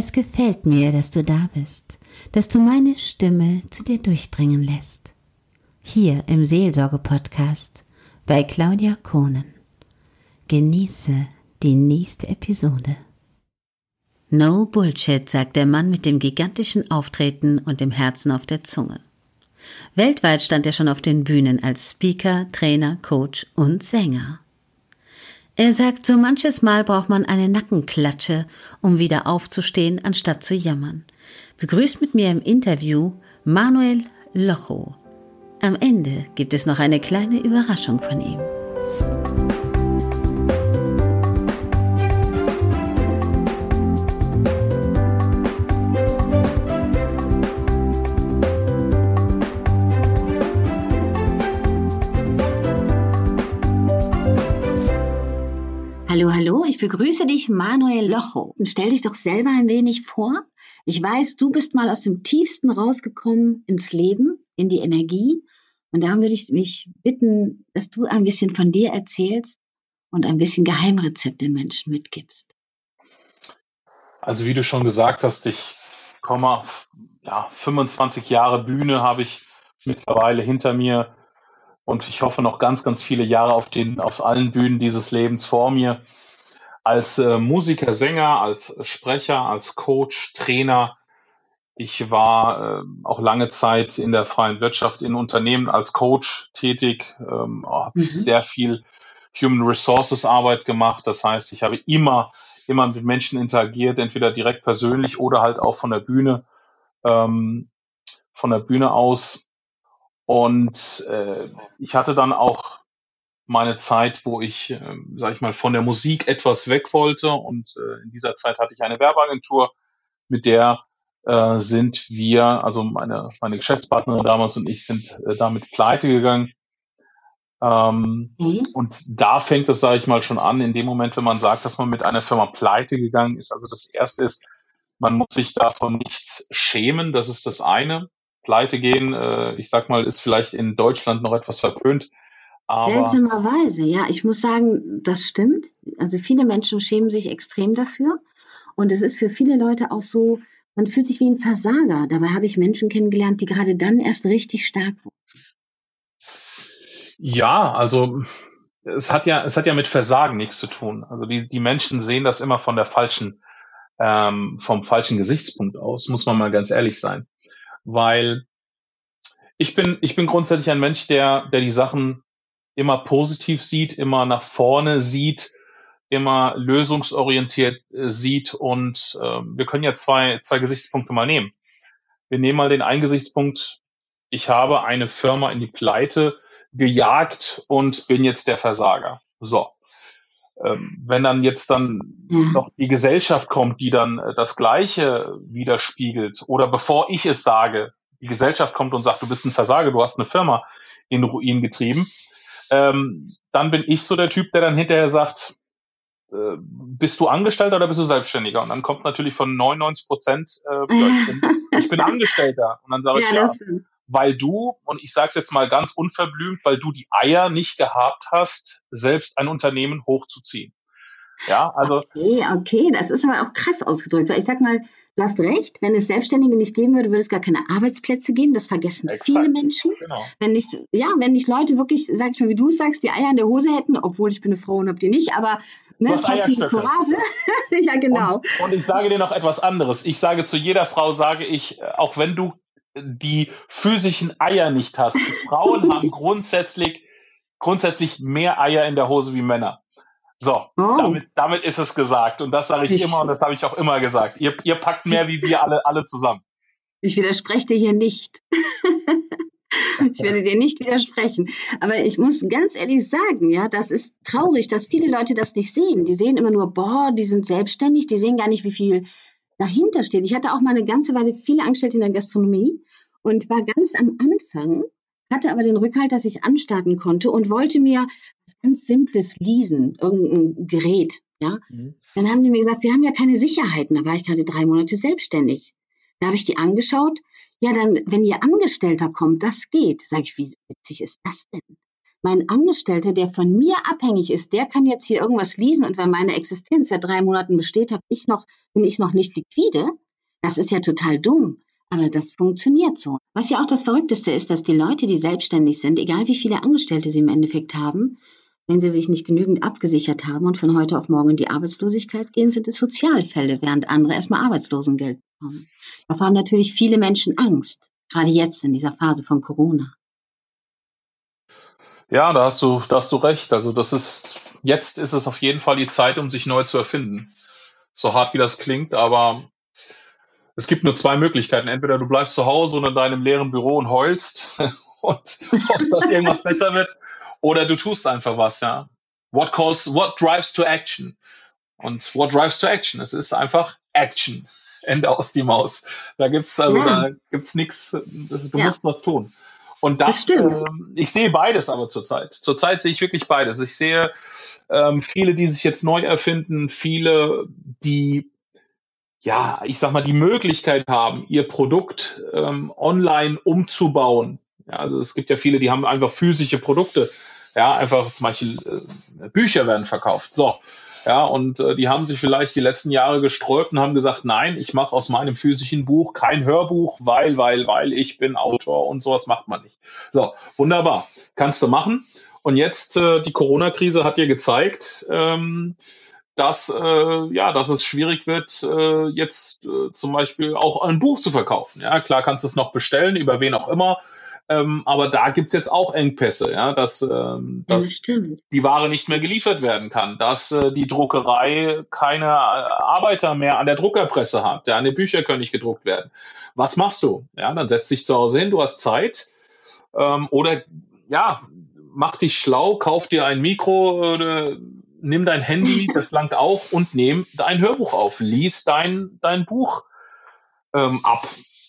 Es gefällt mir, dass du da bist, dass du meine Stimme zu dir durchdringen lässt. Hier im Seelsorge-Podcast bei Claudia Kohnen. Genieße die nächste Episode. No Bullshit, sagt der Mann mit dem gigantischen Auftreten und dem Herzen auf der Zunge. Weltweit stand er schon auf den Bühnen als Speaker, Trainer, Coach und Sänger. Er sagt, so manches Mal braucht man eine Nackenklatsche, um wieder aufzustehen, anstatt zu jammern. Begrüßt mit mir im Interview Manuel Locho. Am Ende gibt es noch eine kleine Überraschung von ihm. Ich begrüße dich, Manuel Locho. Und stell dich doch selber ein wenig vor. Ich weiß, du bist mal aus dem Tiefsten rausgekommen ins Leben, in die Energie. Und da würde ich mich bitten, dass du ein bisschen von dir erzählst und ein bisschen Geheimrezept den Menschen mitgibst. Also wie du schon gesagt hast, ich komme, ja, 25 Jahre Bühne habe ich mittlerweile hinter mir und ich hoffe noch ganz, ganz viele Jahre auf den, auf allen Bühnen dieses Lebens vor mir. Als äh, Musiker, Sänger, als Sprecher, als Coach, Trainer. Ich war äh, auch lange Zeit in der freien Wirtschaft in Unternehmen als Coach tätig, ähm, habe mhm. sehr viel Human Resources Arbeit gemacht. Das heißt, ich habe immer, immer mit Menschen interagiert, entweder direkt persönlich oder halt auch von der Bühne, ähm, von der Bühne aus und äh, ich hatte dann auch meine Zeit, wo ich, äh, sag ich mal, von der Musik etwas weg wollte. Und äh, in dieser Zeit hatte ich eine Werbeagentur, mit der äh, sind wir, also meine, meine Geschäftspartnerin damals und ich sind äh, damit pleite gegangen. Ähm, mhm. Und da fängt es, sage ich mal, schon an, in dem Moment, wenn man sagt, dass man mit einer Firma pleite gegangen ist. Also das Erste ist, man muss sich davon nichts schämen, das ist das eine pleite gehen, äh, ich sag mal, ist vielleicht in Deutschland noch etwas verpönt. Aber Seltsamerweise, ja. Ich muss sagen, das stimmt. Also viele Menschen schämen sich extrem dafür. Und es ist für viele Leute auch so, man fühlt sich wie ein Versager. Dabei habe ich Menschen kennengelernt, die gerade dann erst richtig stark wurden. Ja, also es hat ja, es hat ja mit Versagen nichts zu tun. Also die, die Menschen sehen das immer von der falschen, ähm, vom falschen Gesichtspunkt aus, muss man mal ganz ehrlich sein weil ich bin, ich bin grundsätzlich ein Mensch, der, der die Sachen immer positiv sieht, immer nach vorne sieht, immer lösungsorientiert äh, sieht und äh, wir können ja zwei, zwei Gesichtspunkte mal nehmen. Wir nehmen mal den einen Gesichtspunkt, ich habe eine Firma in die Pleite gejagt und bin jetzt der Versager. So. Ähm, wenn dann jetzt dann mhm. noch die Gesellschaft kommt, die dann äh, das Gleiche widerspiegelt, oder bevor ich es sage, die Gesellschaft kommt und sagt, du bist ein Versager, du hast eine Firma in Ruin getrieben, ähm, dann bin ich so der Typ, der dann hinterher sagt, äh, bist du Angestellter oder bist du Selbstständiger? Und dann kommt natürlich von 99 Prozent, äh, ich, bin, ich bin Angestellter. Und dann sage ja, ich, ja, weil du, und ich sage es jetzt mal ganz unverblümt, weil du die Eier nicht gehabt hast, selbst ein Unternehmen hochzuziehen. Ja, also. Okay, okay, das ist aber auch krass ausgedrückt, weil ich sag mal, du hast recht, wenn es Selbstständige nicht geben würde, würde es gar keine Arbeitsplätze geben. Das vergessen Exakt, viele Menschen. Genau. Wenn nicht, ja, wenn nicht Leute wirklich, sag ich mal, wie du sagst, die Eier in der Hose hätten, obwohl ich bin eine Frau und hab die nicht, aber ne, trotzdem Courage. ja, genau. Und, und ich sage dir noch etwas anderes. Ich sage zu jeder Frau, sage ich, auch wenn du die physischen Eier nicht hast. Frauen haben grundsätzlich, grundsätzlich mehr Eier in der Hose wie Männer. So, oh. damit, damit ist es gesagt. Und das sage ich, immer und das habe ich auch immer gesagt. Ihr, ihr packt mehr wie wir alle, alle zusammen. Ich widerspreche dir hier nicht. ich werde dir nicht widersprechen. Aber ich muss ganz ehrlich sagen, ja, das ist traurig, dass viele Leute das nicht sehen. Die sehen immer nur, boah, die sind selbstständig, die sehen gar nicht, wie viel dahinter steht. Ich hatte auch mal eine ganze Weile viele Angestellte in der Gastronomie und war ganz am Anfang, hatte aber den Rückhalt, dass ich anstarten konnte und wollte mir ganz Simples leasen, irgendein Gerät. Ja? Mhm. Dann haben die mir gesagt, sie haben ja keine Sicherheiten. Da war ich gerade drei Monate selbstständig. Da habe ich die angeschaut. Ja, dann, wenn ihr Angestellter kommt, das geht. Sag ich, wie witzig ist das denn? mein Angestellter, der von mir abhängig ist, der kann jetzt hier irgendwas lesen und weil meine Existenz seit drei Monaten besteht, habe ich noch, bin ich noch nicht liquide. Das ist ja total dumm. Aber das funktioniert so. Was ja auch das Verrückteste ist, dass die Leute, die selbstständig sind, egal wie viele Angestellte sie im Endeffekt haben, wenn sie sich nicht genügend abgesichert haben und von heute auf morgen in die Arbeitslosigkeit gehen, sind es Sozialfälle, während andere erstmal Arbeitslosengeld bekommen. Davor haben natürlich viele Menschen Angst, gerade jetzt in dieser Phase von Corona. Ja, da hast du, da hast du recht. Also das ist, jetzt ist es auf jeden Fall die Zeit, um sich neu zu erfinden. So hart wie das klingt, aber es gibt nur zwei Möglichkeiten. Entweder du bleibst zu Hause und in deinem leeren Büro und heulst und hoffst, dass irgendwas besser wird, oder du tust einfach was, ja. What calls, what drives to action? Und what drives to action? Es ist einfach Action. Ende aus die Maus. Da gibt's also, ja. da gibt's nichts. Du ja. musst was tun. Und das, das äh, ich sehe beides aber zurzeit. Zurzeit sehe ich wirklich beides. Ich sehe ähm, viele, die sich jetzt neu erfinden, viele, die ja, ich sag mal, die Möglichkeit haben, ihr Produkt ähm, online umzubauen. Ja, also es gibt ja viele, die haben einfach physische Produkte. Ja, einfach zum Beispiel äh, Bücher werden verkauft. So, ja, und äh, die haben sich vielleicht die letzten Jahre gesträubt und haben gesagt, nein, ich mache aus meinem physischen Buch kein Hörbuch, weil, weil, weil ich bin Autor und sowas macht man nicht. So, wunderbar, kannst du machen. Und jetzt äh, die Corona-Krise hat dir gezeigt, ähm, dass, äh, ja, dass es schwierig wird, äh, jetzt äh, zum Beispiel auch ein Buch zu verkaufen. Ja, klar kannst du es noch bestellen, über wen auch immer. Ähm, aber da gibt's jetzt auch Engpässe, ja, dass, ähm, dass ja, die Ware nicht mehr geliefert werden kann, dass äh, die Druckerei keine äh, Arbeiter mehr an der Druckerpresse hat, ja, die Bücher können nicht gedruckt werden. Was machst du? Ja, dann setz dich zu Hause hin, du hast Zeit ähm, oder ja, mach dich schlau, kauf dir ein Mikro, äh, nimm dein Handy, das langt auch, und nimm dein Hörbuch auf. Lies dein, dein Buch ähm, ab.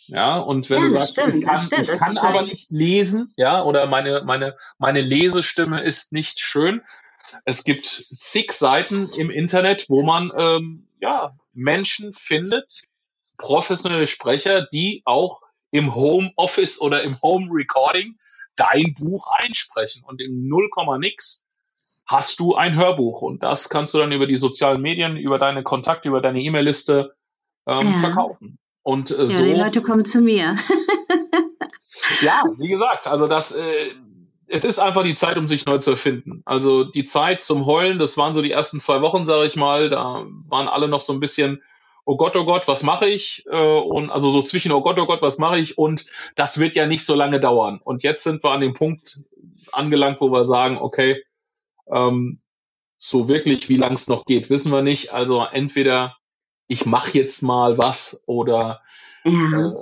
Ja, und wenn ja, du sagst, stimmt, ich kann, ich kann aber nicht lesen, ja, oder meine, meine, meine Lesestimme ist nicht schön. Es gibt zig Seiten im Internet, wo man ähm, ja, Menschen findet, professionelle Sprecher, die auch im Home Office oder im Home Recording dein Buch einsprechen und im 0, nix hast du ein Hörbuch und das kannst du dann über die sozialen Medien, über deine Kontakte, über deine E-Mail-Liste ähm, ja. verkaufen. Und äh, ja, so. Die Leute kommen zu mir. ja, wie gesagt, also das, äh, es ist einfach die Zeit, um sich neu zu erfinden. Also die Zeit zum Heulen, das waren so die ersten zwei Wochen, sage ich mal. Da waren alle noch so ein bisschen, oh Gott, oh Gott, was mache ich? Äh, und also so zwischen, oh Gott, oh Gott, was mache ich? Und das wird ja nicht so lange dauern. Und jetzt sind wir an dem Punkt angelangt, wo wir sagen, okay, ähm, so wirklich, wie lang es noch geht, wissen wir nicht. Also entweder ich mache jetzt mal was oder ja. äh,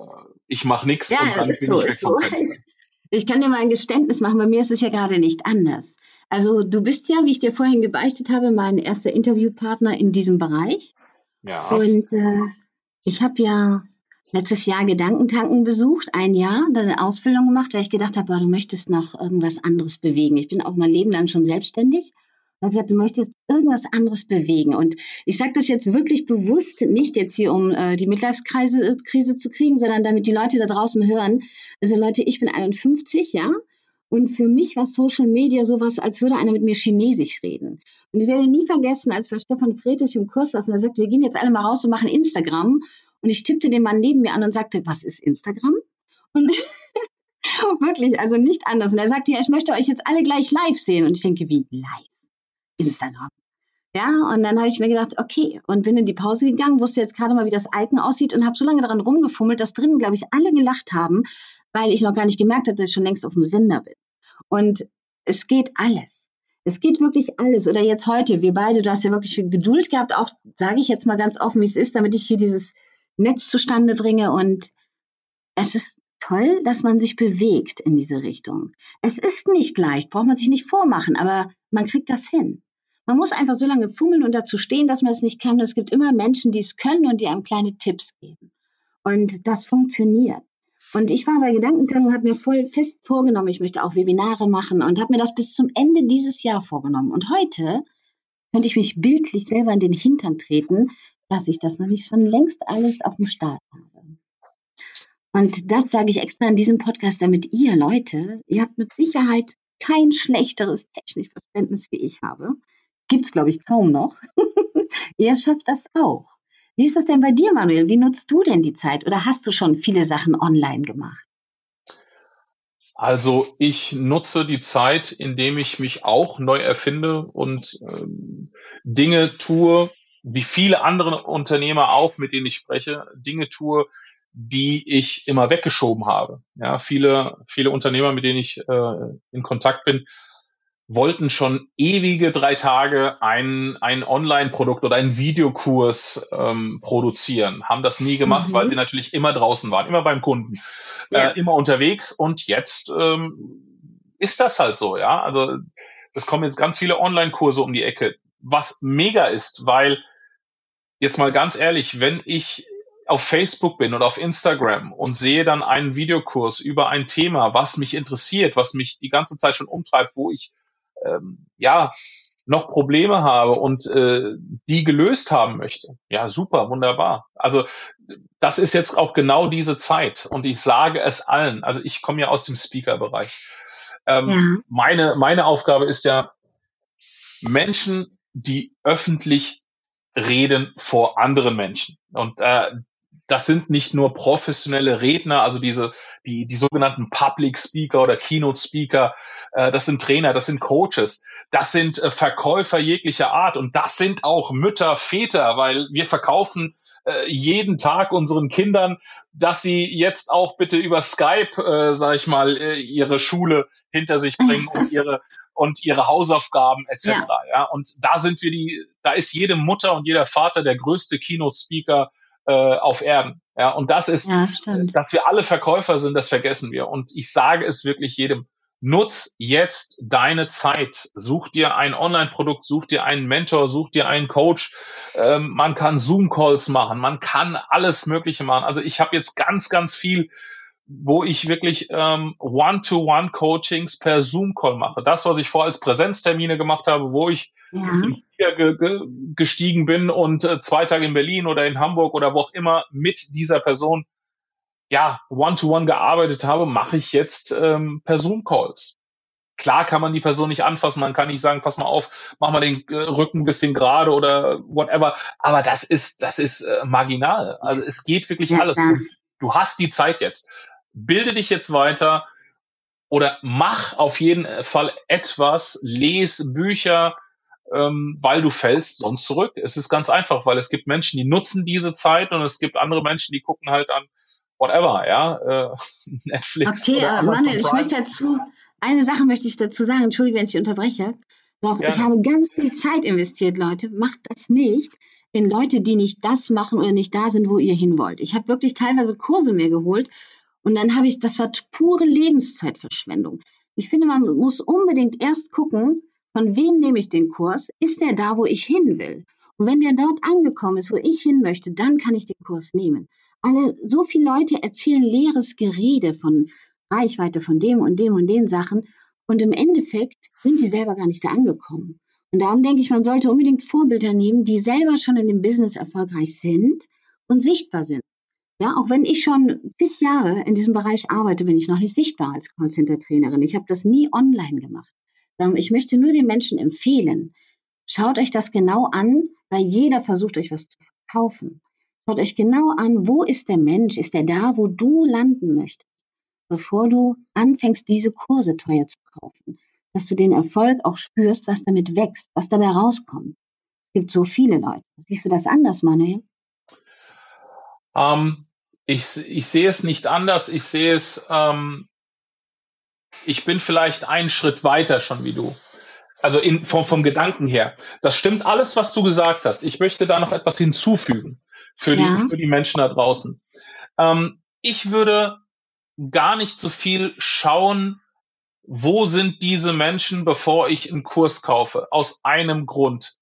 ich mache nichts ja, und dann bin so, ich so. Ich kann dir mal ein Geständnis machen, bei mir ist es ja gerade nicht anders. Also du bist ja, wie ich dir vorhin gebeichtet habe, mein erster Interviewpartner in diesem Bereich. Ja. Und äh, ich habe ja letztes Jahr Gedankentanken besucht, ein Jahr, dann eine Ausbildung gemacht, weil ich gedacht habe, du möchtest noch irgendwas anderes bewegen. Ich bin auch mein Leben lang schon selbstständig gesagt, du möchtest irgendwas anderes bewegen. Und ich sage das jetzt wirklich bewusst, nicht jetzt hier, um äh, die Midlife-Krise äh, Krise zu kriegen, sondern damit die Leute da draußen hören. Also Leute, ich bin 51, ja. Und für mich war Social Media sowas, als würde einer mit mir Chinesisch reden. Und ich werde nie vergessen, als wir Stefan Friedrich im Kurs saßen, er sagte, wir gehen jetzt alle mal raus und machen Instagram. Und ich tippte den Mann neben mir an und sagte, was ist Instagram? Und wirklich, also nicht anders. Und er sagte, ja, ich möchte euch jetzt alle gleich live sehen. Und ich denke, wie live? Instagram. Ja, und dann habe ich mir gedacht, okay, und bin in die Pause gegangen, wusste jetzt gerade mal, wie das Icon aussieht und habe so lange daran rumgefummelt, dass drinnen, glaube ich, alle gelacht haben, weil ich noch gar nicht gemerkt habe, dass ich schon längst auf dem Sender bin. Und es geht alles. Es geht wirklich alles. Oder jetzt heute, wir beide, du hast ja wirklich viel Geduld gehabt, auch sage ich jetzt mal ganz offen, wie es ist, damit ich hier dieses Netz zustande bringe. Und es ist toll, dass man sich bewegt in diese Richtung. Es ist nicht leicht, braucht man sich nicht vormachen, aber man kriegt das hin. Man muss einfach so lange fummeln und dazu stehen, dass man es nicht kann. Es gibt immer Menschen, die es können und die einem kleine Tipps geben. Und das funktioniert. Und ich war bei Gedankentanken und habe mir voll fest vorgenommen, ich möchte auch Webinare machen und habe mir das bis zum Ende dieses Jahr vorgenommen. Und heute könnte ich mich bildlich selber in den Hintern treten, dass ich das nicht schon längst alles auf dem Start habe. Und das sage ich extra in diesem Podcast, damit ihr Leute, ihr habt mit Sicherheit kein schlechteres Technikverständnis wie ich habe. Gibt's glaube ich kaum noch. Ihr schafft das auch. Wie ist das denn bei dir, Manuel? Wie nutzt du denn die Zeit oder hast du schon viele Sachen online gemacht? Also ich nutze die Zeit, indem ich mich auch neu erfinde und ähm, Dinge tue, wie viele andere Unternehmer auch, mit denen ich spreche, Dinge tue, die ich immer weggeschoben habe. Ja, viele, viele Unternehmer, mit denen ich äh, in Kontakt bin, wollten schon ewige drei Tage ein, ein Online-Produkt oder einen Videokurs ähm, produzieren, haben das nie gemacht, mhm. weil sie natürlich immer draußen waren, immer beim Kunden, ja. äh, immer unterwegs und jetzt ähm, ist das halt so, ja. Also es kommen jetzt ganz viele Online-Kurse um die Ecke, was mega ist, weil jetzt mal ganz ehrlich, wenn ich auf Facebook bin oder auf Instagram und sehe dann einen Videokurs über ein Thema, was mich interessiert, was mich die ganze Zeit schon umtreibt, wo ich ähm, ja noch Probleme habe und äh, die gelöst haben möchte. Ja, super, wunderbar. Also das ist jetzt auch genau diese Zeit und ich sage es allen. Also ich komme ja aus dem Speaker-Bereich. Ähm, ja. Meine meine Aufgabe ist ja Menschen, die öffentlich reden vor anderen Menschen. Und äh, das sind nicht nur professionelle Redner, also diese, die, die sogenannten Public Speaker oder Keynote Speaker, äh, das sind Trainer, das sind Coaches, das sind äh, Verkäufer jeglicher Art und das sind auch Mütter, Väter, weil wir verkaufen äh, jeden Tag unseren Kindern, dass sie jetzt auch bitte über Skype, äh, sag ich mal, äh, ihre Schule hinter sich bringen und ihre und ihre Hausaufgaben etc. Ja. ja. Und da sind wir die, da ist jede Mutter und jeder Vater der größte Keynote Speaker äh, auf Erden. Ja, und das ist, ja, dass wir alle Verkäufer sind, das vergessen wir. Und ich sage es wirklich jedem, nutz jetzt deine Zeit. Such dir ein Online-Produkt, such dir einen Mentor, such dir einen Coach. Ähm, man kann Zoom-Calls machen, man kann alles Mögliche machen. Also ich habe jetzt ganz, ganz viel wo ich wirklich ähm, One-to-One-Coachings per Zoom-Call mache. Das, was ich vorher als Präsenztermine gemacht habe, wo ich ja. ge ge gestiegen bin und äh, zwei Tage in Berlin oder in Hamburg oder wo auch immer mit dieser Person ja One-to-One -one gearbeitet habe, mache ich jetzt ähm, per Zoom-Calls. Klar kann man die Person nicht anfassen, man kann nicht sagen, pass mal auf, mach mal den äh, Rücken ein bisschen gerade oder whatever. Aber das ist, das ist äh, marginal. Also es geht wirklich alles. du hast die Zeit jetzt bilde dich jetzt weiter oder mach auf jeden Fall etwas, les Bücher, ähm, weil du fällst sonst zurück. Es ist ganz einfach, weil es gibt Menschen, die nutzen diese Zeit und es gibt andere Menschen, die gucken halt an whatever, ja, äh, Netflix. Okay, oder äh, Manuel, ich möchte dazu, eine Sache möchte ich dazu sagen, entschuldige, wenn ich unterbreche. Doch, ich habe ganz viel Zeit investiert, Leute. Macht das nicht in Leute, die nicht das machen oder nicht da sind, wo ihr hin wollt. Ich habe wirklich teilweise Kurse mir geholt, und dann habe ich, das war pure Lebenszeitverschwendung. Ich finde, man muss unbedingt erst gucken, von wem nehme ich den Kurs? Ist der da, wo ich hin will? Und wenn der dort angekommen ist, wo ich hin möchte, dann kann ich den Kurs nehmen. Alle, so viele Leute erzählen leeres Gerede von Reichweite, von dem und dem und den Sachen. Und im Endeffekt sind die selber gar nicht da angekommen. Und darum denke ich, man sollte unbedingt Vorbilder nehmen, die selber schon in dem Business erfolgreich sind und sichtbar sind. Ja, auch wenn ich schon zig Jahre in diesem Bereich arbeite, bin ich noch nicht sichtbar als Callcenter-Trainerin. Ich habe das nie online gemacht. Ich möchte nur den Menschen empfehlen, schaut euch das genau an, weil jeder versucht euch was zu verkaufen. Schaut euch genau an, wo ist der Mensch? Ist er da, wo du landen möchtest? Bevor du anfängst, diese Kurse teuer zu kaufen. Dass du den Erfolg auch spürst, was damit wächst, was dabei rauskommt. Es gibt so viele Leute. Siehst du das anders, Manuel? Ähm, ich, ich sehe es nicht anders. Ich sehe es, ähm, ich bin vielleicht einen Schritt weiter schon wie du. Also in, vom, vom Gedanken her. Das stimmt alles, was du gesagt hast. Ich möchte da noch etwas hinzufügen für die, ja. für die Menschen da draußen. Ähm, ich würde gar nicht so viel schauen, wo sind diese Menschen, bevor ich einen Kurs kaufe. Aus einem Grund.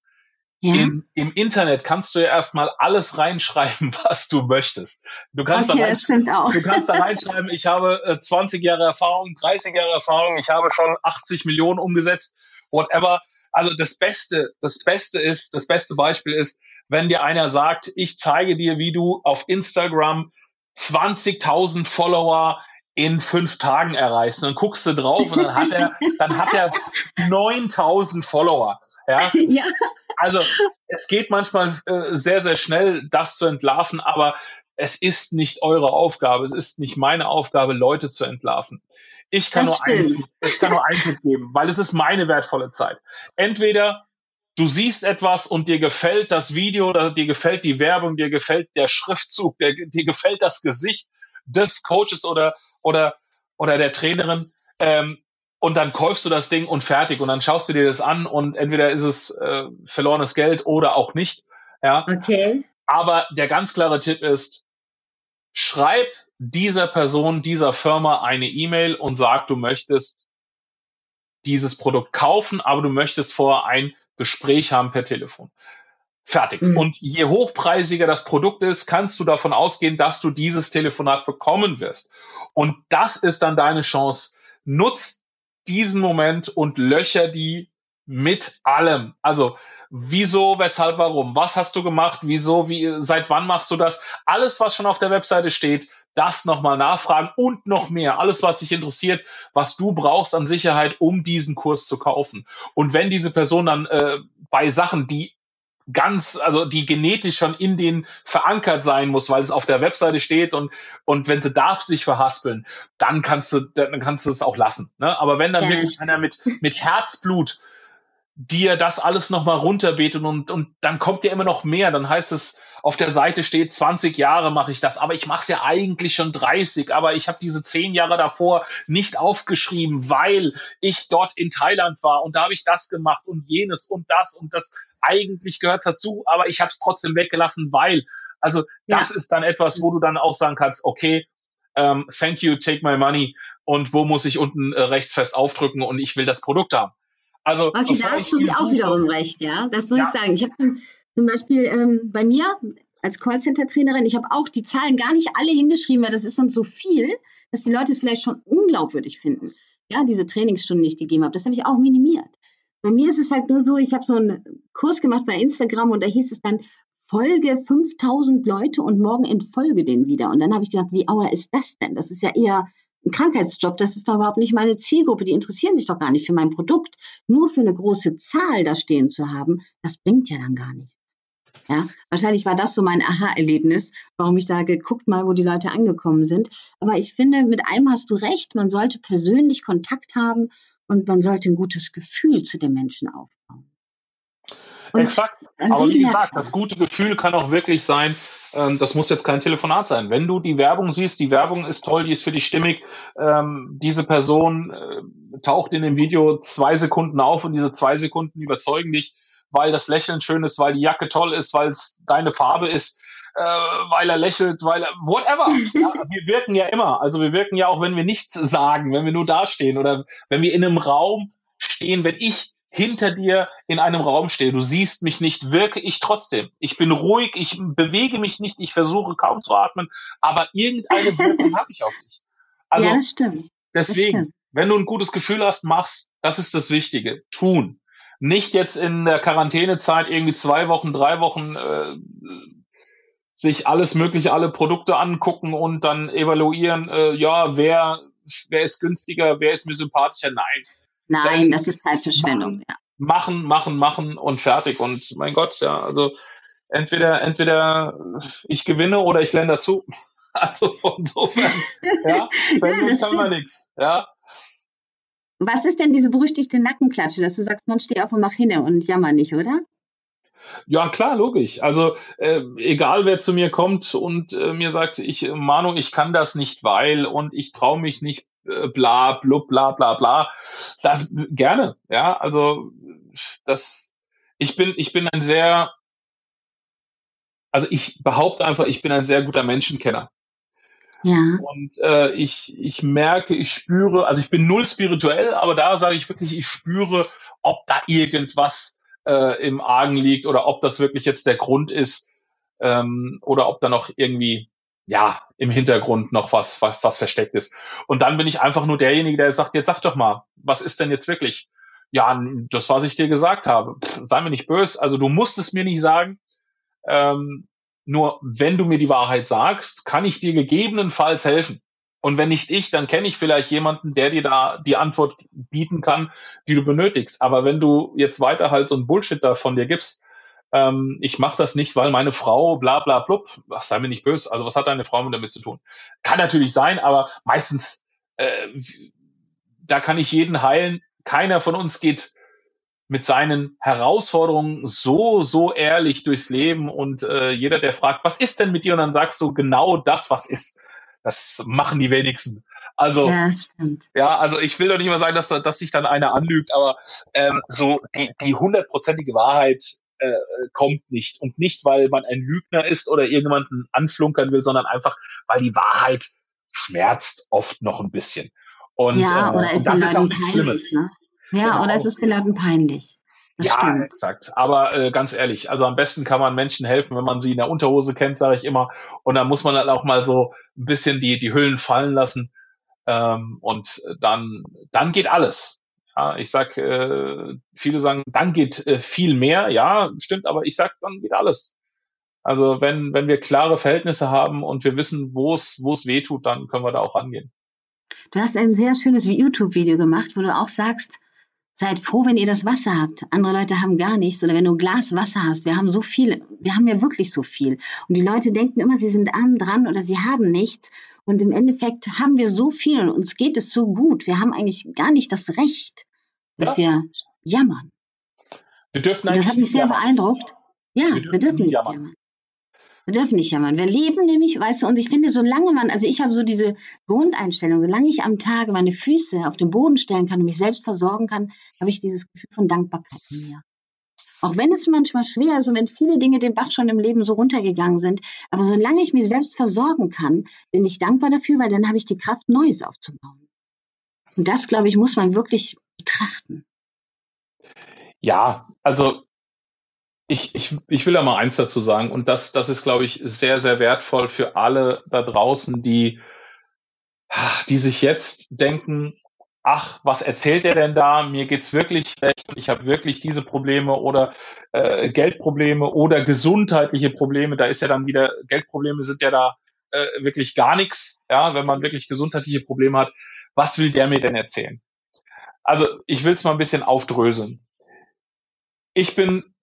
Ja. Im, Im Internet kannst du ja erstmal alles reinschreiben, was du möchtest. Du kannst, okay, da, du kannst da reinschreiben, ich habe äh, 20 Jahre Erfahrung, 30 Jahre Erfahrung, ich habe schon 80 Millionen umgesetzt, whatever. Also das Beste, das Beste ist, das beste Beispiel ist, wenn dir einer sagt, ich zeige dir, wie du auf Instagram 20.000 Follower in fünf Tagen erreichst. Und dann guckst du drauf und dann hat er, dann hat er 9000 Follower. Ja? ja. Also es geht manchmal äh, sehr, sehr schnell, das zu entlarven, aber es ist nicht eure Aufgabe, es ist nicht meine Aufgabe, Leute zu entlarven. Ich kann, nur einen, ich kann nur einen Tipp geben, weil es ist meine wertvolle Zeit. Entweder du siehst etwas und dir gefällt das Video, oder dir gefällt die Werbung, dir gefällt der Schriftzug, der, dir gefällt das Gesicht des Coaches oder, oder, oder der Trainerin. Ähm, und dann kaufst du das Ding und fertig und dann schaust du dir das an und entweder ist es äh, verlorenes Geld oder auch nicht. Ja. Okay. Aber der ganz klare Tipp ist, schreib dieser Person, dieser Firma eine E-Mail und sag, du möchtest dieses Produkt kaufen, aber du möchtest vorher ein Gespräch haben per Telefon. Fertig. Mhm. Und je hochpreisiger das Produkt ist, kannst du davon ausgehen, dass du dieses Telefonat bekommen wirst. Und das ist dann deine Chance. Nutz diesen Moment und löcher die mit allem. Also wieso, weshalb, warum? Was hast du gemacht? Wieso? Wie? Seit wann machst du das? Alles, was schon auf der Webseite steht, das nochmal nachfragen und noch mehr. Alles, was dich interessiert, was du brauchst an Sicherheit, um diesen Kurs zu kaufen. Und wenn diese Person dann äh, bei Sachen, die ganz, also die genetisch schon in den verankert sein muss, weil es auf der Webseite steht und, und wenn sie darf sich verhaspeln, dann kannst du, dann kannst du es auch lassen. Ne? Aber wenn dann ja. wirklich einer mit, mit Herzblut dir das alles nochmal runterbetet und, und dann kommt ja immer noch mehr. Dann heißt es, auf der Seite steht, 20 Jahre mache ich das, aber ich mache es ja eigentlich schon 30, aber ich habe diese 10 Jahre davor nicht aufgeschrieben, weil ich dort in Thailand war und da habe ich das gemacht und jenes und das und das eigentlich gehört dazu, aber ich habe es trotzdem weggelassen, weil. Also das ja. ist dann etwas, wo du dann auch sagen kannst, okay, um, ähm, thank you, take my money und wo muss ich unten äh, rechts fest aufdrücken und ich will das Produkt haben. Also, okay, da hast du auch wiederum recht, ja. Das muss ja. ich sagen. Ich habe zum, Beispiel ähm, bei mir als Callcenter-Trainerin, ich habe auch die Zahlen gar nicht alle hingeschrieben, weil das ist uns so viel, dass die Leute es vielleicht schon unglaubwürdig finden. Ja, diese Trainingsstunden, ich gegeben habe, das habe ich auch minimiert. Bei mir ist es halt nur so, ich habe so einen Kurs gemacht bei Instagram und da hieß es dann, folge 5000 Leute und morgen entfolge den wieder. Und dann habe ich gedacht, wie auer ist das denn? Das ist ja eher ein Krankheitsjob, das ist doch überhaupt nicht meine Zielgruppe, die interessieren sich doch gar nicht für mein Produkt. Nur für eine große Zahl da stehen zu haben, das bringt ja dann gar nichts. Ja, wahrscheinlich war das so mein Aha-Erlebnis, warum ich sage, guckt mal, wo die Leute angekommen sind. Aber ich finde, mit einem hast du recht, man sollte persönlich Kontakt haben und man sollte ein gutes Gefühl zu den Menschen aufbauen. Und Exakt. Aber wie gesagt, das gute Gefühl kann auch wirklich sein, ähm, das muss jetzt kein Telefonat sein. Wenn du die Werbung siehst, die Werbung ist toll, die ist für dich stimmig, ähm, diese Person äh, taucht in dem Video zwei Sekunden auf und diese zwei Sekunden überzeugen dich, weil das Lächeln schön ist, weil die Jacke toll ist, weil es deine Farbe ist, äh, weil er lächelt, weil er, whatever. Ja, wir wirken ja immer. Also wir wirken ja auch, wenn wir nichts sagen, wenn wir nur dastehen oder wenn wir in einem Raum stehen, wenn ich hinter dir in einem Raum stehe, du siehst mich nicht, wirke ich trotzdem. Ich bin ruhig, ich bewege mich nicht, ich versuche kaum zu atmen, aber irgendeine Wirkung habe ich auf dich. Also ja, das stimmt. Deswegen, das stimmt. wenn du ein gutes Gefühl hast, mach's. Das ist das Wichtige. Tun. Nicht jetzt in der Quarantänezeit irgendwie zwei Wochen, drei Wochen äh, sich alles mögliche, alle Produkte angucken und dann evaluieren, äh, ja, wer, wer ist günstiger, wer ist mir sympathischer? Nein Nein, das ist Zeitverschwendung, ja. Machen, machen, machen und fertig. Und mein Gott, ja, also entweder, entweder ich gewinne oder ich lerne dazu. Also von insofern, ja, verlieren ja, kann man nichts, ja. Was ist denn diese berüchtigte Nackenklatsche, dass du sagst, man steht auf und mach hinne und jammer nicht, oder? Ja, klar, logisch. Also äh, egal, wer zu mir kommt und äh, mir sagt, ich, Manu, ich kann das nicht, weil und ich traue mich nicht, äh, bla, blub, bla, bla, bla. Das gerne, ja. Also das, ich bin, ich bin ein sehr, also ich behaupte einfach, ich bin ein sehr guter Menschenkenner. Ja. Und äh, ich, ich merke, ich spüre, also ich bin null spirituell, aber da sage ich wirklich, ich spüre, ob da irgendwas äh, im Argen liegt oder ob das wirklich jetzt der Grund ist ähm, oder ob da noch irgendwie ja, im Hintergrund noch was, was, was versteckt ist. Und dann bin ich einfach nur derjenige, der sagt, jetzt sag doch mal, was ist denn jetzt wirklich? Ja, das, was ich dir gesagt habe. Pff, sei mir nicht böse. Also du musst es mir nicht sagen. Ähm, nur wenn du mir die Wahrheit sagst, kann ich dir gegebenenfalls helfen. Und wenn nicht ich, dann kenne ich vielleicht jemanden, der dir da die Antwort bieten kann, die du benötigst. Aber wenn du jetzt weiter halt so ein Bullshit da von dir gibst, ähm, ich mache das nicht, weil meine Frau bla bla blub, ach, sei mir nicht böse, also was hat deine Frau damit zu tun? Kann natürlich sein, aber meistens, äh, da kann ich jeden heilen. Keiner von uns geht mit seinen Herausforderungen so, so ehrlich durchs Leben und äh, jeder, der fragt, was ist denn mit dir? Und dann sagst du genau das, was ist. Das machen die wenigsten. Also, ja, ja, also ich will doch nicht mal sagen, dass, dass sich dann einer anlügt, aber ähm, so die, die hundertprozentige Wahrheit äh, kommt nicht. Und nicht, weil man ein Lügner ist oder irgendjemanden anflunkern will, sondern einfach, weil die Wahrheit schmerzt oft noch ein bisschen. Und, ja, äh, oder ist das ist auch nichts Schlimmes. Ne? Ja, genau. oder es ist den Leuten peinlich. Das ja, stimmt. exakt. Aber äh, ganz ehrlich, also am besten kann man Menschen helfen, wenn man sie in der Unterhose kennt, sage ich immer. Und dann muss man dann auch mal so ein bisschen die, die Hüllen fallen lassen. Ähm, und dann, dann geht alles. Ja, ich sag, äh, viele sagen, dann geht äh, viel mehr. Ja, stimmt, aber ich sag, dann geht alles. Also wenn, wenn wir klare Verhältnisse haben und wir wissen, wo es, wo es weh tut, dann können wir da auch rangehen. Du hast ein sehr schönes YouTube-Video gemacht, wo du auch sagst, Seid froh, wenn ihr das Wasser habt. Andere Leute haben gar nichts. Oder wenn du ein Glas Wasser hast. Wir haben so viel. Wir haben ja wirklich so viel. Und die Leute denken immer, sie sind arm dran oder sie haben nichts. Und im Endeffekt haben wir so viel und uns geht es so gut. Wir haben eigentlich gar nicht das Recht, dass ja. wir jammern. Wir dürfen das hat mich sehr jammern. beeindruckt. Ja, wir dürfen, wir dürfen nicht jammern. jammern. Wir dürfen nicht jammern. Wir leben nämlich, weißt du, und ich finde, solange man, also ich habe so diese Grundeinstellung, solange ich am Tage meine Füße auf den Boden stellen kann und mich selbst versorgen kann, habe ich dieses Gefühl von Dankbarkeit in mir. Auch wenn es manchmal schwer ist und wenn viele Dinge den Bach schon im Leben so runtergegangen sind, aber solange ich mich selbst versorgen kann, bin ich dankbar dafür, weil dann habe ich die Kraft, Neues aufzubauen. Und das, glaube ich, muss man wirklich betrachten. Ja, also ich, ich, ich will da mal eins dazu sagen, und das, das ist, glaube ich, sehr, sehr wertvoll für alle da draußen, die, die sich jetzt denken, ach, was erzählt er denn da? Mir geht's wirklich schlecht und ich habe wirklich diese Probleme oder äh, Geldprobleme oder gesundheitliche Probleme. Da ist ja dann wieder, Geldprobleme sind ja da äh, wirklich gar nichts, ja, wenn man wirklich gesundheitliche Probleme hat. Was will der mir denn erzählen? Also ich will es mal ein bisschen aufdröseln. Ich bin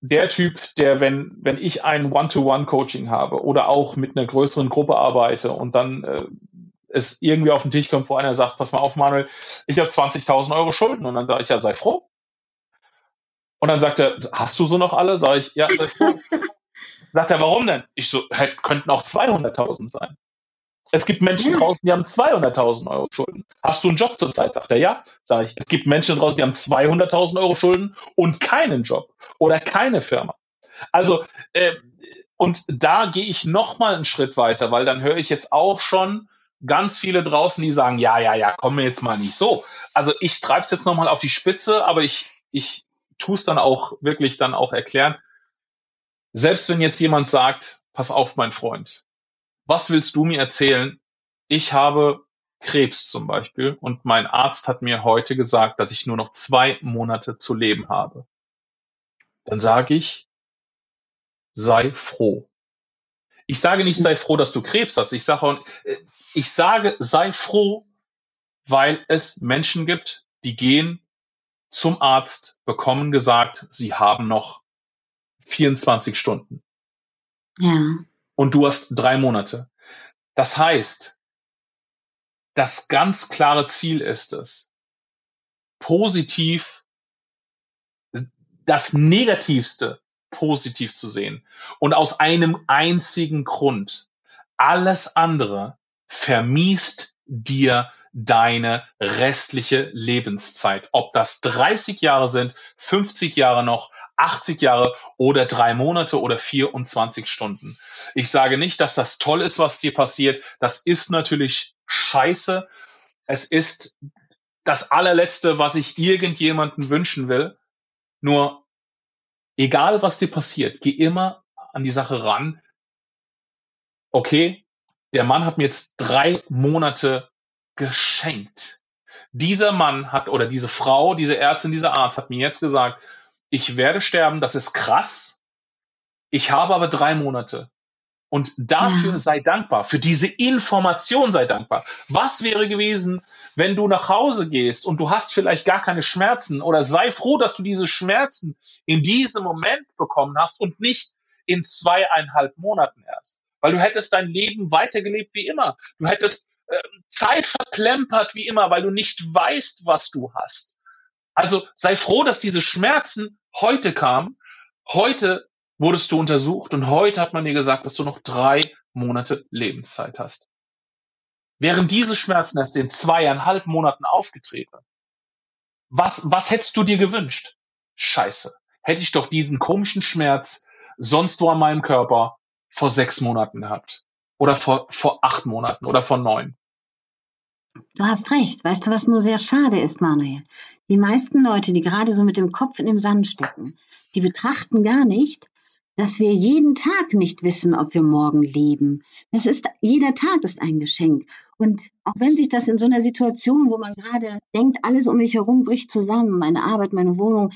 der Typ, der, wenn, wenn ich ein One-to-One-Coaching habe oder auch mit einer größeren Gruppe arbeite und dann äh, es irgendwie auf den Tisch kommt, wo einer sagt, pass mal auf, Manuel, ich habe 20.000 Euro Schulden. Und dann sage ich, ja, sei froh. Und dann sagt er, hast du so noch alle? Sag ich, ja, sei froh. sagt er, warum denn? Ich so, halt, könnten auch 200.000 sein. Es gibt Menschen draußen, die haben 200.000 Euro Schulden. Hast du einen Job zurzeit? Sagt er, ja. Sag ich, es gibt Menschen draußen, die haben 200.000 Euro Schulden und keinen Job oder keine Firma. Also, äh, und da gehe ich noch mal einen Schritt weiter, weil dann höre ich jetzt auch schon ganz viele draußen, die sagen, ja, ja, ja, komm mir jetzt mal nicht so. Also ich treibe es jetzt noch mal auf die Spitze, aber ich, ich tue es dann auch wirklich dann auch erklären. Selbst wenn jetzt jemand sagt, pass auf, mein Freund, was willst du mir erzählen? Ich habe Krebs zum Beispiel und mein Arzt hat mir heute gesagt, dass ich nur noch zwei Monate zu leben habe. Dann sage ich, sei froh. Ich sage nicht, sei froh, dass du Krebs hast. Ich sage, ich sage, sei froh, weil es Menschen gibt, die gehen zum Arzt, bekommen gesagt, sie haben noch 24 Stunden. Ja und du hast drei Monate. Das heißt, das ganz klare Ziel ist es, positiv das Negativste positiv zu sehen und aus einem einzigen Grund. Alles andere vermiest dir deine restliche Lebenszeit. Ob das 30 Jahre sind, 50 Jahre noch, 80 Jahre oder drei Monate oder 24 Stunden. Ich sage nicht, dass das toll ist, was dir passiert. Das ist natürlich scheiße. Es ist das allerletzte, was ich irgendjemanden wünschen will. Nur, egal was dir passiert, geh immer an die Sache ran. Okay, der Mann hat mir jetzt drei Monate geschenkt. Dieser Mann hat oder diese Frau, diese Ärztin, dieser Arzt hat mir jetzt gesagt, ich werde sterben, das ist krass. Ich habe aber drei Monate. Und dafür Ja. sei dankbar, für diese Information sei dankbar. Was wäre gewesen, wenn du nach Hause gehst und du hast vielleicht gar keine Schmerzen oder sei froh, dass du diese Schmerzen in diesem Moment bekommen hast und nicht in zweieinhalb Monaten erst. Weil du hättest dein Leben weitergelebt wie immer. Du hättest äh, Zeit verplempert wie immer, weil du nicht weißt, was du hast. Also sei froh, dass diese Schmerzen heute kamen. Heute wurdest du untersucht und heute hat man dir gesagt, dass du noch drei Monate Lebenszeit hast. Wären diese Schmerzen erst in zweieinhalb Monaten aufgetreten, was, was hättest du dir gewünscht? Scheiße. Hätte ich doch diesen komischen Schmerz sonst wo an meinem Körper vor sechs Monaten gehabt. Oder vor, vor acht Monaten oder vor neun. Du hast recht. Weißt du, was nur sehr schade ist, Manuel? Die meisten Leute, die gerade so mit dem Kopf in dem Sand stecken, die betrachten gar nicht, dass wir jeden Tag nicht wissen, ob wir morgen leben. Das ist, jeder Tag ist ein Geschenk. Und auch wenn sich das in so einer Situation, wo man gerade denkt, alles um mich herum bricht zusammen, meine Arbeit, meine Wohnung,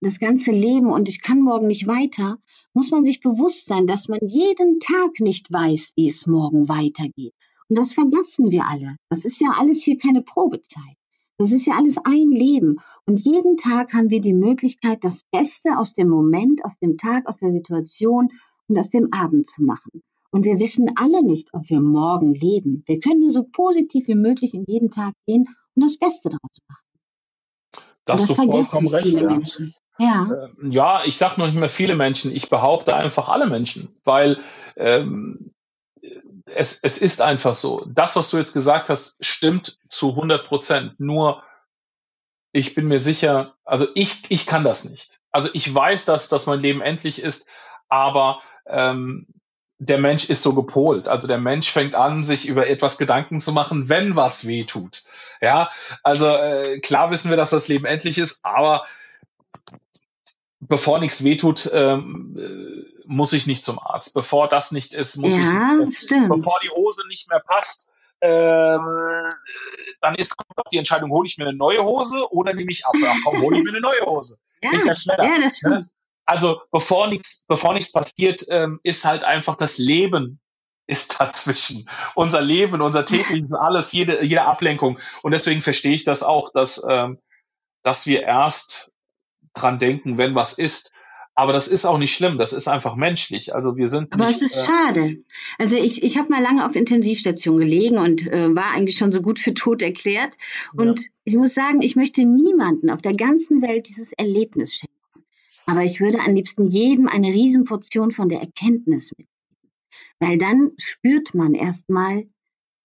das ganze Leben und ich kann morgen nicht weiter, muss man sich bewusst sein, dass man jeden Tag nicht weiß, wie es morgen weitergeht. Und das vergessen wir alle. Das ist ja alles hier keine Probezeit. Das ist ja alles ein Leben. Und jeden Tag haben wir die Möglichkeit, das Beste aus dem Moment, aus dem Tag, aus der Situation und aus dem Abend zu machen. Und wir wissen alle nicht, ob wir morgen leben. Wir können nur so positiv wie möglich in jeden Tag gehen und das Beste daraus machen. Da hast Und du das vollkommen recht. Ja. Menschen. Ja, Ähm, Ja, ich sage noch nicht mehr viele Menschen, ich behaupte einfach alle Menschen, weil ähm, es, es ist einfach so. Das, was du jetzt gesagt hast, stimmt zu 100 Prozent. Nur ich bin mir sicher, also ich, ich kann das nicht. Also ich weiß, dass, dass mein Leben endlich ist, aber ähm, der Mensch ist so gepolt. Also der Mensch fängt an, sich über etwas Gedanken zu machen, wenn was weh tut. Ja, also äh, klar wissen wir, dass das Leben endlich ist, aber bevor nichts wehtut, ähm, äh, muss ich nicht zum Arzt. Bevor das nicht ist, muss ich ja, nicht. stimmt. Bevor die Hose nicht mehr passt, ähm, dann ist die Entscheidung, hole ich mir eine neue Hose oder nehme ich ab? Ach komm, hole ich mir eine neue Hose. Ja Ja, schneller. ja, das stimmt. Ne? Also bevor nichts, bevor nichts passiert, ähm, ist halt einfach das Leben ist dazwischen. Unser Leben, unser tägliches alles, jede, jede Ablenkung. Und deswegen verstehe ich das auch, dass, ähm, dass wir erst dran denken, wenn was ist. Aber das ist auch nicht schlimm, das ist einfach menschlich. Also wir sind Aber nicht, es ist äh, schade. Also ich, ich habe mal lange auf Intensivstation gelegen und äh, war eigentlich schon so gut für tot erklärt. Und ich muss sagen, ich möchte niemanden auf der ganzen Welt dieses Erlebnis schenken. Aber ich würde am liebsten jedem eine Riesenportion von der Erkenntnis mitgeben. Weil dann spürt man erstmal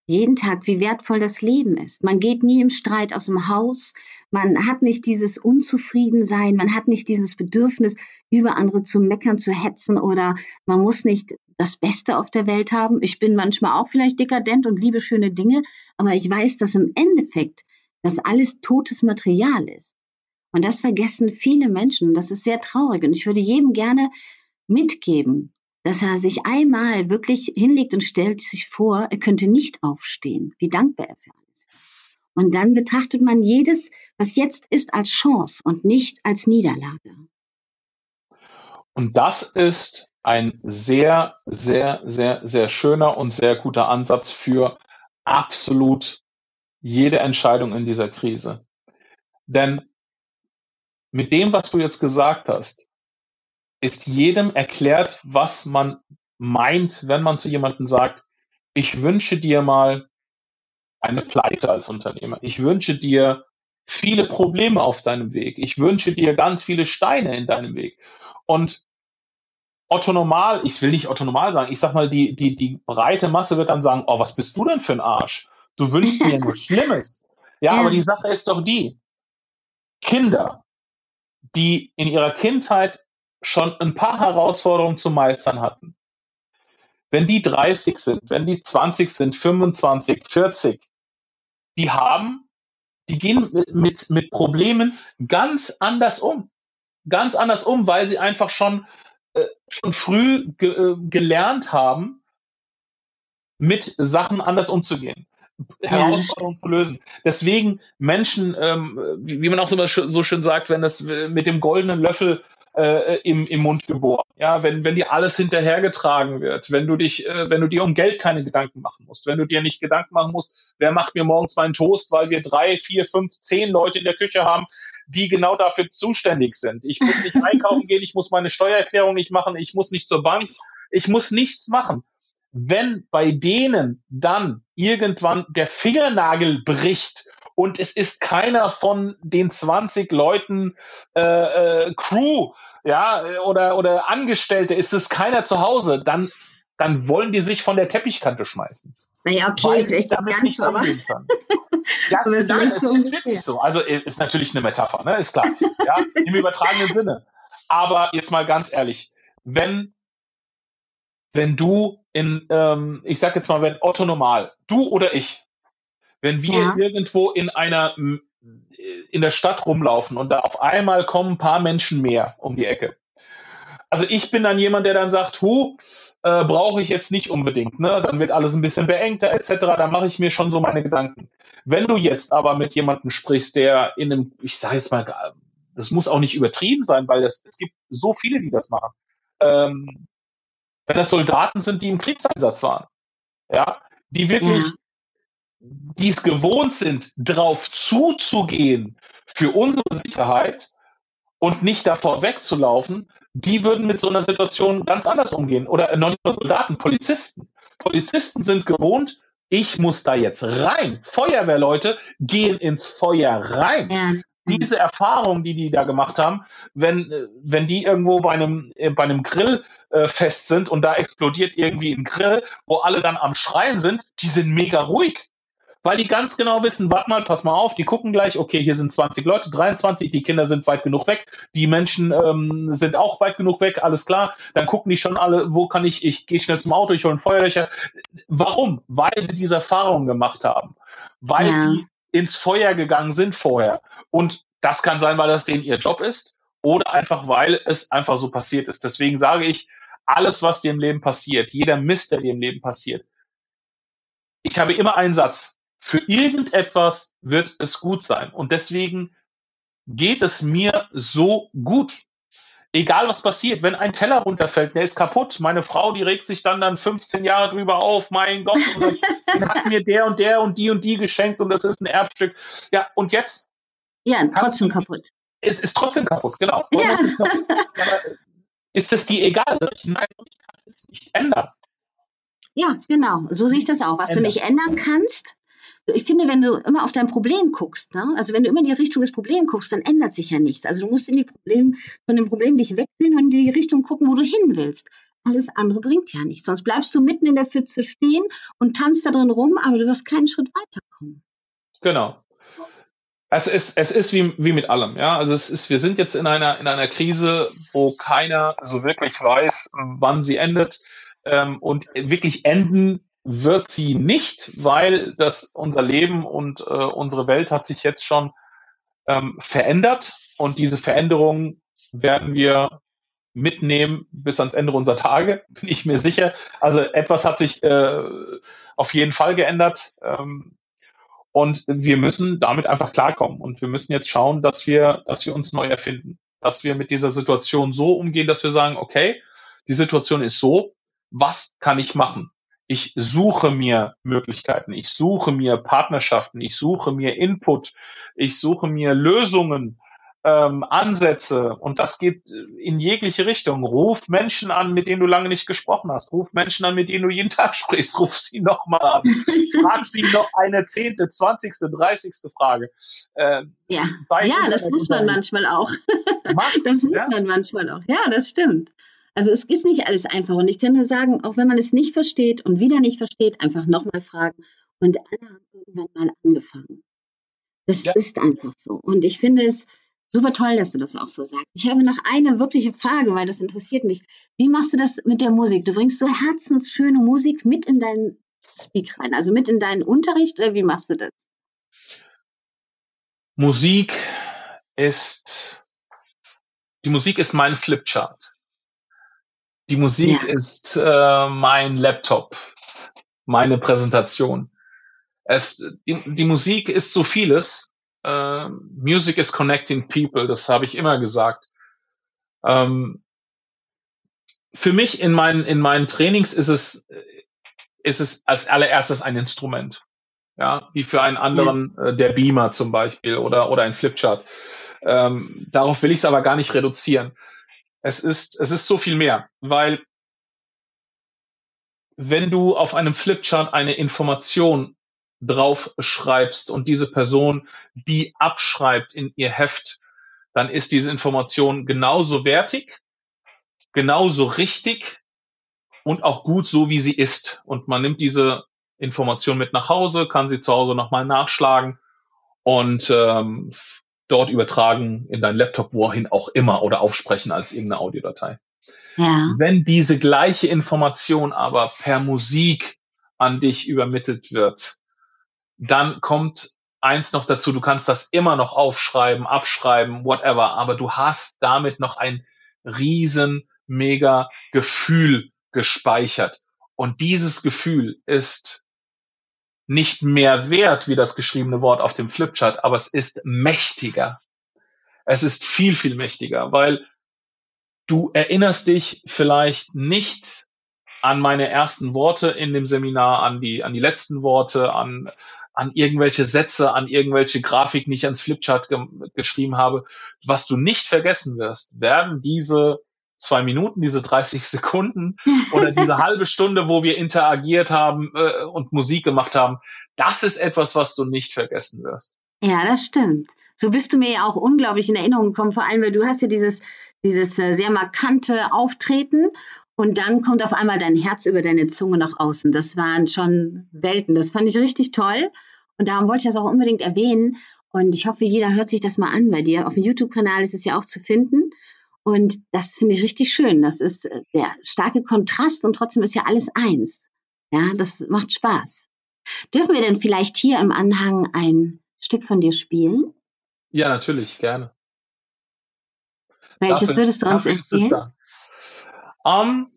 jeden Tag, wie wertvoll das Leben ist. Man geht nie im Streit aus dem Haus. Man hat nicht dieses Unzufriedensein. Man hat nicht dieses Bedürfnis, über andere zu meckern, zu hetzen oder man muss nicht das Beste auf der Welt haben. Ich bin manchmal auch vielleicht dekadent und liebe schöne Dinge, aber ich weiß, dass im Endeffekt das alles totes Material ist. Und das vergessen viele Menschen. Das ist sehr traurig. Und ich würde jedem gerne mitgeben, dass er sich einmal wirklich hinlegt und stellt sich vor, er könnte nicht aufstehen, wie dankbar er für alles. Und dann betrachtet man jedes, was jetzt ist, als Chance und nicht als Niederlage. Und das ist ein sehr, sehr, sehr, sehr schöner und sehr guter Ansatz für absolut jede Entscheidung in dieser Krise. Denn mit dem, was du jetzt gesagt hast, ist jedem erklärt, was man meint, wenn man zu jemandem sagt, ich wünsche dir mal eine Pleite als Unternehmer. Ich wünsche dir viele Probleme auf deinem Weg. Ich wünsche dir ganz viele Steine in deinem Weg. Und Otto Normal, ich will nicht Otto Normal sagen, ich sag mal, die, die, die breite Masse wird dann sagen, oh, was bist du denn für ein Arsch? Du wünschst mir nur Schlimmes. Ja, Ja. aber die Sache ist doch die, Kinder, die in ihrer Kindheit schon ein paar Herausforderungen zu meistern hatten, wenn die 30 sind, wenn die 20 sind, 25, 40, die haben, die gehen mit, mit, mit Problemen ganz anders um. Ganz anders um, weil sie einfach schon, äh, schon früh ge, äh, gelernt haben, mit Sachen anders umzugehen. Ja, Herausforderungen zu lösen. Deswegen Menschen, ähm, wie, wie man auch immer so schön sagt, wenn es äh, mit dem goldenen Löffel äh, im, im Mund geboren. Ja, wenn, wenn dir alles hinterhergetragen wird, wenn du dich, äh, wenn du dir um Geld keine Gedanken machen musst, wenn du dir nicht Gedanken machen musst, wer macht mir morgens meinen Toast, weil wir drei, vier, fünf, zehn Leute in der Küche haben, die genau dafür zuständig sind. Ich muss nicht einkaufen gehen, ich muss meine Steuererklärung nicht machen, ich muss nicht zur Bank, ich muss nichts machen. Wenn bei denen dann irgendwann der Fingernagel bricht und es ist keiner von den 20 Leuten äh, äh, Crew, ja, oder, oder Angestellte, ist es keiner zu Hause, dann, dann wollen die sich von der Teppichkante schmeißen. Naja, okay, vielleicht damit ganz, nicht aber- Aber nein, es so ist wirklich so. Also es ist natürlich eine Metapher, ne? ist klar. Ja, im übertragenen Sinne. Aber jetzt mal ganz ehrlich, wenn wenn du in, ähm, ich sag jetzt mal, wenn Otto normal, du oder ich, wenn wir Ja. irgendwo in einer in der Stadt rumlaufen und da auf einmal kommen ein paar Menschen mehr um die Ecke. Also ich bin dann jemand, der dann sagt, hu, äh, brauche ich jetzt nicht unbedingt, ne? Dann wird alles ein bisschen beengter etc. Da mache ich mir schon so meine Gedanken. Wenn du jetzt aber mit jemandem sprichst, der in einem, ich sage jetzt mal, das muss auch nicht übertrieben sein, weil es, es gibt so viele, die das machen. Ähm, wenn das Soldaten sind, die im Kriegseinsatz waren, ja, die wirklich, Ja. Die es gewohnt sind, drauf zuzugehen für unsere Sicherheit und nicht davor wegzulaufen, die würden mit so einer Situation ganz anders umgehen. Oder noch nicht nur Soldaten, Polizisten. Polizisten sind gewohnt, ich muss da jetzt rein. Feuerwehrleute gehen ins Feuer rein Ja. diese Erfahrung, die die da gemacht haben, wenn, äh, wenn die irgendwo bei einem, äh, bei einem Grill äh, fest sind und da explodiert irgendwie ein Grill, wo alle dann am Schreien sind, die sind mega ruhig. Weil die ganz genau wissen, warte mal, pass mal auf, die gucken gleich, okay, hier sind 20 Leute, 23, die Kinder sind weit genug weg, die Menschen ähm, sind auch weit genug weg, alles klar. Dann gucken die schon alle, wo kann ich, ich gehe schnell zum Auto, ich hole einen Feuerlöcher. Warum? Weil sie diese Erfahrung gemacht haben. Weil Ja. sie ins Feuer gegangen sind vorher. Und das kann sein, weil das denen ihr Job ist oder einfach, weil es einfach so passiert ist. Deswegen sage ich, alles, was dir im Leben passiert, jeder Mist, der dir im Leben passiert, ich habe immer einen Satz. Für irgendetwas wird es gut sein. Und deswegen geht es mir so gut. Egal was passiert, wenn ein Teller runterfällt, der ist kaputt. Meine Frau, die regt sich dann dann 15 Jahre drüber auf. Mein Gott, das, den hat mir der und der und die und die geschenkt und das ist ein Erbstück. Ja, und jetzt ja, trotzdem du- kaputt. es ist trotzdem kaputt, genau. Ja. Ist es dir egal? Nein, ich kann es nicht ändern. Ja, genau. So sehe ich das auch. Was du Ändern. nicht ändern kannst, ich finde, wenn du immer auf dein Problem guckst, ne? also wenn du immer in die Richtung des Problems guckst, dann ändert sich ja nichts. Also du musst in die Problem, von dem Problem dich wegdrehen und in die Richtung gucken, wo du hin willst. Alles andere bringt ja nichts. Sonst bleibst du mitten in der Pfütze stehen und tanzt da drin rum, aber du wirst keinen Schritt weiterkommen. Genau. Es ist, es ist wie, wie mit allem, ja. Also es ist, wir sind jetzt in einer, in einer Krise, wo keiner so wirklich weiß, wann sie endet. Ähm, und wirklich enden wird sie nicht, weil das unser Leben und äh, unsere Welt hat sich jetzt schon ähm, verändert und diese Veränderungen werden wir mitnehmen bis ans Ende unserer Tage, bin ich mir sicher. Also etwas hat sich äh, auf jeden Fall geändert. Ähm, und wir müssen damit einfach klarkommen. Und wir müssen jetzt schauen, dass wir, dass wir uns neu erfinden. Dass wir mit dieser Situation so umgehen, dass wir sagen, okay, die Situation ist so, was kann ich machen? Ich suche mir Möglichkeiten, ich suche mir Partnerschaften, ich suche mir Input, ich suche mir Lösungen, ähm, Ansätze und das geht in jegliche Richtung. Ruf Menschen an, mit denen du lange nicht gesprochen hast. Ruf Menschen an, mit denen du jeden Tag sprichst. Ruf sie nochmal an. Frag sie noch eine zehnte, zwanzigste, dreißigste Frage. Ähm, Ja, ja das muss man manchmal auch. Mach, Das muss ja? man manchmal auch. Ja, das stimmt. Also es ist nicht alles einfach. Und ich kann nur sagen, auch wenn man es nicht versteht und wieder nicht versteht, einfach nochmal fragen. Und alle haben irgendwann mal angefangen. Das Ja. ist einfach so. Und ich finde es super toll, dass du das auch so sagst. Ich habe noch eine wirkliche Frage, weil das interessiert mich. Wie machst du das mit der Musik? Du bringst so herzensschöne Musik mit in deinen Speak rein, also mit in deinen Unterricht oder wie machst du das? Musik ist, die Musik ist mein Flipchart. Die Musik Ja. ist äh, mein Laptop, meine Präsentation. Es, die, die Musik ist so vieles. Äh, Music is connecting people, das habe ich immer gesagt. Ähm, für mich in meinen, in meinen Trainings ist es, ist es als allererstes ein Instrument. Ja, wie für einen anderen äh, der Beamer zum Beispiel oder, oder ein Flipchart. Ähm, darauf will ich es aber gar nicht reduzieren. Es ist, es ist so viel mehr, weil wenn du auf einem Flipchart eine Information drauf schreibst und diese Person die abschreibt in ihr Heft, dann ist diese Information genauso wertig, genauso richtig und auch gut so, wie sie ist. Und man nimmt diese Information mit nach Hause, kann sie zu Hause nochmal nachschlagen und ähm, dort übertragen in dein Laptop, wohin auch immer oder aufsprechen als irgendeine Audiodatei. Ja. Wenn diese gleiche Information aber per Musik an dich übermittelt wird, dann kommt eins noch dazu, du kannst das immer noch aufschreiben, abschreiben, whatever, aber du hast damit noch ein riesen, mega Gefühl gespeichert. Und dieses Gefühl ist nicht mehr wert wie das geschriebene Wort auf dem Flipchart, aber es ist mächtiger. Es ist viel, viel mächtiger, weil du erinnerst dich vielleicht nicht an meine ersten Worte in dem Seminar, an die, an die letzten Worte, an, an irgendwelche Sätze, an irgendwelche Grafiken, die ich ans Flipchart ge geschrieben habe. Was du nicht vergessen wirst, werden diese zwei Minuten, diese 30 Sekunden oder diese halbe Stunde, wo wir interagiert haben äh, und Musik gemacht haben, das ist etwas, was du nicht vergessen wirst. Ja, das stimmt. So bist du mir ja auch unglaublich in Erinnerung gekommen, vor allem, weil du hast ja dieses, dieses äh, sehr markante Auftreten und dann kommt auf einmal dein Herz über deine Zunge nach außen. Das waren schon Welten. Das fand ich richtig toll. Und darum wollte ich das auch unbedingt erwähnen. Und ich hoffe, jeder hört sich das mal an bei dir. Auf dem YouTube-Kanal ist es ja auch zu finden. Und das finde ich richtig schön. Das ist äh, der starke Kontrast und trotzdem ist ja alles eins. Ja, das macht Spaß. Dürfen wir denn vielleicht hier im Anhang ein Stück von dir spielen? Ja, natürlich, gerne. Welches dafür, würdest du uns empfehlen? Um,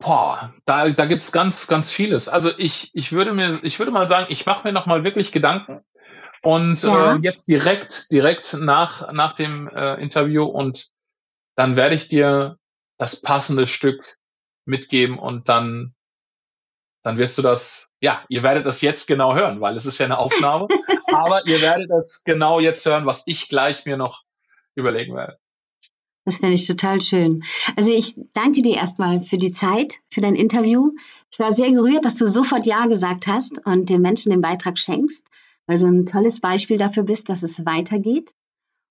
boah, da, da gibt es ganz, ganz vieles. Also ich, ich würde mir, ich würde mal sagen, ich mache mir noch mal wirklich Gedanken und ja. äh, jetzt direkt, direkt nach, nach dem äh, Interview und dann werde ich dir das passende Stück mitgeben und dann dann wirst du das, ja, ihr werdet das jetzt genau hören, weil es ist ja eine Aufnahme, aber ihr werdet das genau jetzt hören, was ich gleich mir noch überlegen werde. Das finde ich total schön. Also ich danke dir erstmal für die Zeit, für dein Interview. Ich war sehr gerührt, dass du sofort Ja gesagt hast und den Menschen den Beitrag schenkst, weil du ein tolles Beispiel dafür bist, dass es weitergeht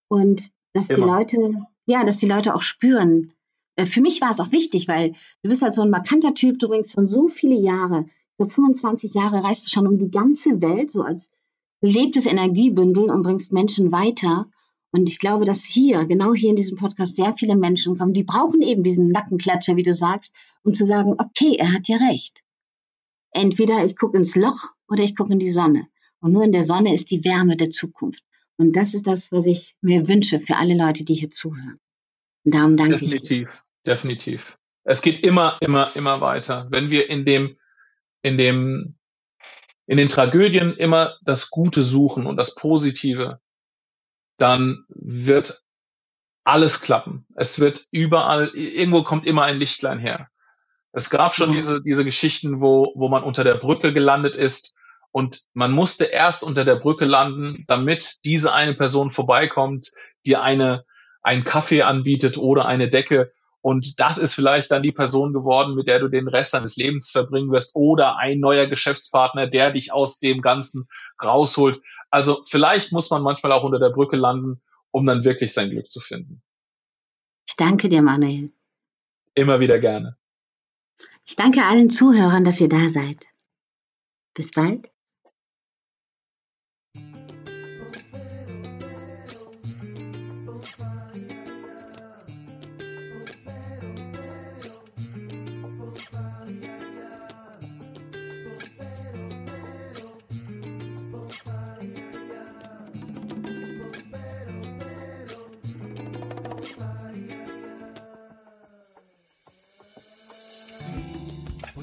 und dass Immer. die Leute, ja, dass die Leute auch spüren, äh, für mich war es auch wichtig, weil du bist halt so ein markanter Typ, du bringst schon so viele Jahre, so 25 Jahre reist du schon um die ganze Welt, so als belebtes Energiebündel und bringst Menschen weiter. Und ich glaube, dass hier, genau hier in diesem Podcast, sehr viele Menschen kommen, die brauchen eben diesen Nackenklatscher, wie du sagst, um zu sagen, okay, er hat ja recht. Entweder ich gucke ins Loch oder ich gucke in die Sonne. Und nur in der Sonne ist die Wärme der Zukunft. Und das ist das, was ich mir wünsche für alle Leute, die hier zuhören. Darum danke definitiv, ich. Definitiv. Es geht immer, immer, immer weiter. Wenn wir in dem, in dem, in den Tragödien immer das Gute suchen und das Positive, dann wird alles klappen. Es wird überall, irgendwo kommt immer ein Lichtlein her. Es gab schon diese, diese Geschichten, wo, wo man unter der Brücke gelandet ist und man musste erst unter der Brücke landen, damit diese eine Person vorbeikommt, die eine, einen Kaffee anbietet oder eine Decke. Und das ist vielleicht dann die Person geworden, mit der du den Rest deines Lebens verbringen wirst oder ein neuer Geschäftspartner, der dich aus dem Ganzen rausholt. Also vielleicht muss man manchmal auch unter der Brücke landen, um dann wirklich sein Glück zu finden. Ich danke dir, Manuel. Immer wieder gerne. Ich danke allen Zuhörern, dass ihr da seid. Bis bald.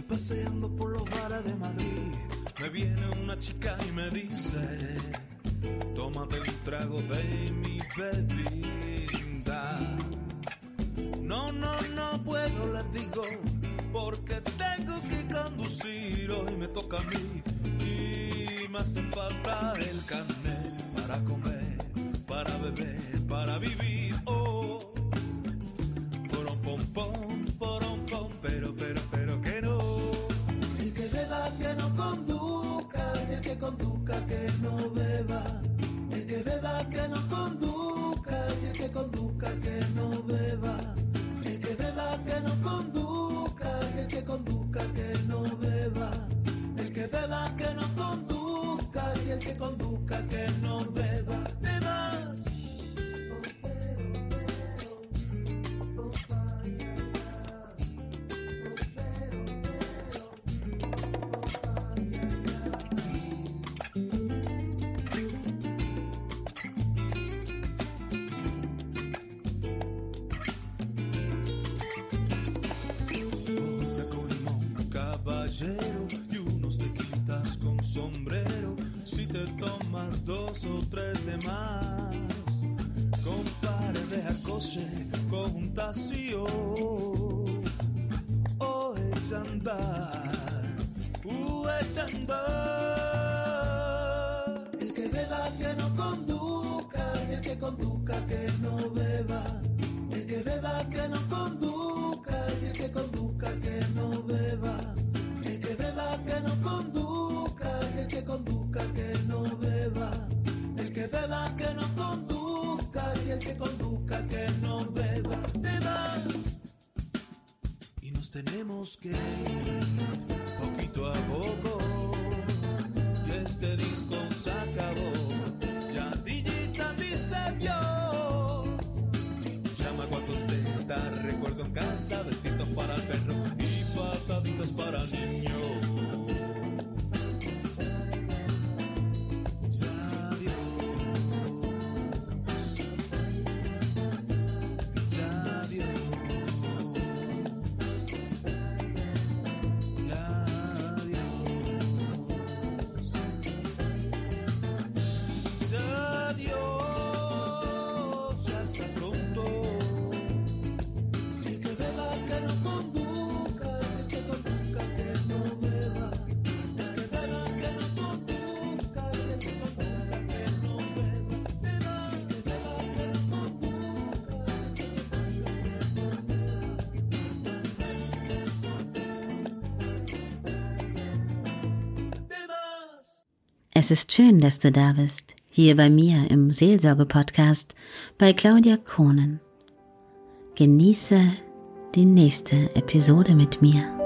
paseando por los bares de Madrid, me viene una chica y me dice, tómate un trago de mi bebida. No, no, no puedo, les digo, porque tengo que conducir, hoy me toca a mí y me hace falta el camino. sombrero si te tomas dos o tres de más. Compare de acose con un tacio poquito a poco y este disco se acabó. Ya Digita dice vio. Llama cuando esté, recuerdo en casa, besitos para Es ist schön, dass du da bist, hier bei mir im Seelsorge-Podcast bei Claudia Kohnen. Genieße die nächste Episode mit mir.